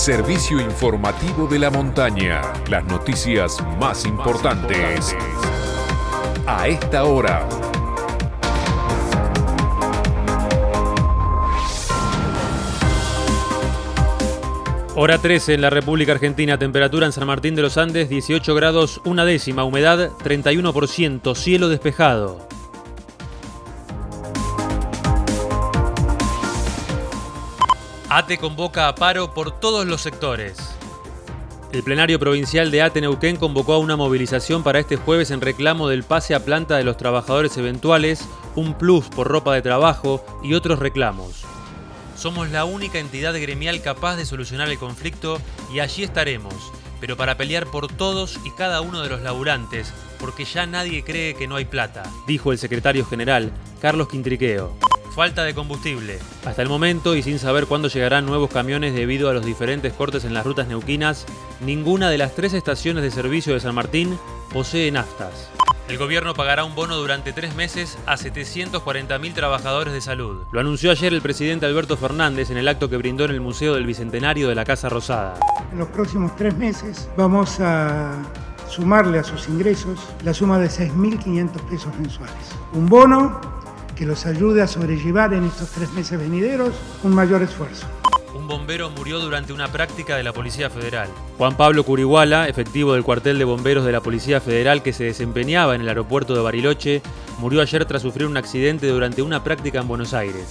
servicio informativo de la montaña. Las noticias más importantes a esta hora. Hora 13 en la República Argentina, temperatura en San Martín de los Andes 18 grados, una décima, humedad 31%, cielo despejado. ATE convoca a paro por todos los sectores. El plenario provincial de ATE Neuquén convocó a una movilización para este jueves en reclamo del pase a planta de los trabajadores eventuales, un plus por ropa de trabajo y otros reclamos. Somos la única entidad gremial capaz de solucionar el conflicto y allí estaremos, pero para pelear por todos y cada uno de los laburantes, porque ya nadie cree que no hay plata, dijo el secretario general, Carlos Quintriqueo. Falta de combustible. Hasta el momento, y sin saber cuándo llegarán nuevos camiones debido a los diferentes cortes en las rutas neuquinas, ninguna de las tres estaciones de servicio de San Martín posee naftas. El gobierno pagará un bono durante tres meses a 740.000 trabajadores de salud. Lo anunció ayer el presidente Alberto Fernández en el acto que brindó en el Museo del Bicentenario de la Casa Rosada. En los próximos tres meses vamos a sumarle a sus ingresos la suma de 6.500 pesos mensuales. Un bono que los ayude a sobrellevar en estos tres meses venideros un mayor esfuerzo. Un bombero murió durante una práctica de la Policía Federal. Juan Pablo Curiguala, efectivo del cuartel de bomberos de la Policía Federal que se desempeñaba en el aeropuerto de Bariloche, murió ayer tras sufrir un accidente durante una práctica en Buenos Aires.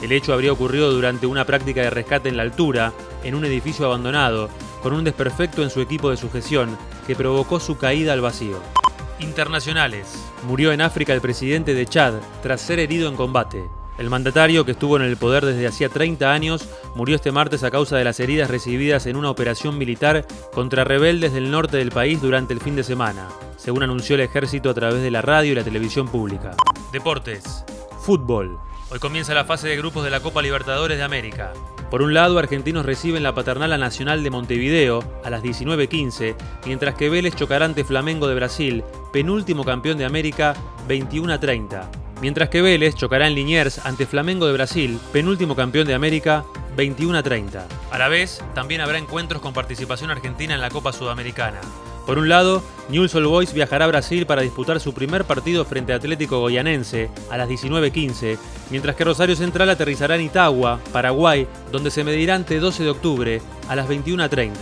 El hecho habría ocurrido durante una práctica de rescate en la altura, en un edificio abandonado, con un desperfecto en su equipo de sujeción que provocó su caída al vacío. Internacionales. Murió en África el presidente de Chad tras ser herido en combate. El mandatario, que estuvo en el poder desde hacía 30 años, murió este martes a causa de las heridas recibidas en una operación militar contra rebeldes del norte del país durante el fin de semana, según anunció el ejército a través de la radio y la televisión pública. Deportes. Fútbol. Hoy comienza la fase de grupos de la Copa Libertadores de América. Por un lado, argentinos reciben la Paternal Nacional de Montevideo a las 19.15, mientras que Vélez chocará ante Flamengo de Brasil, penúltimo campeón de América, 21 30. Mientras que Vélez chocará en Liniers ante Flamengo de Brasil, penúltimo campeón de América, 21 30. A la vez, también habrá encuentros con participación argentina en la Copa Sudamericana. Por un lado, Newell's Old Boys viajará a Brasil para disputar su primer partido frente a Atlético Goyanense a las 19.15, mientras que Rosario Central aterrizará en Itagua, Paraguay, donde se medirá ante 12 de octubre a las 21.30.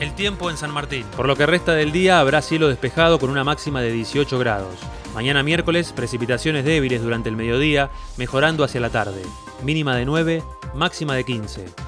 El tiempo en San Martín. Por lo que resta del día habrá cielo despejado con una máxima de 18 grados. Mañana miércoles, precipitaciones débiles durante el mediodía, mejorando hacia la tarde. Mínima de 9, máxima de 15.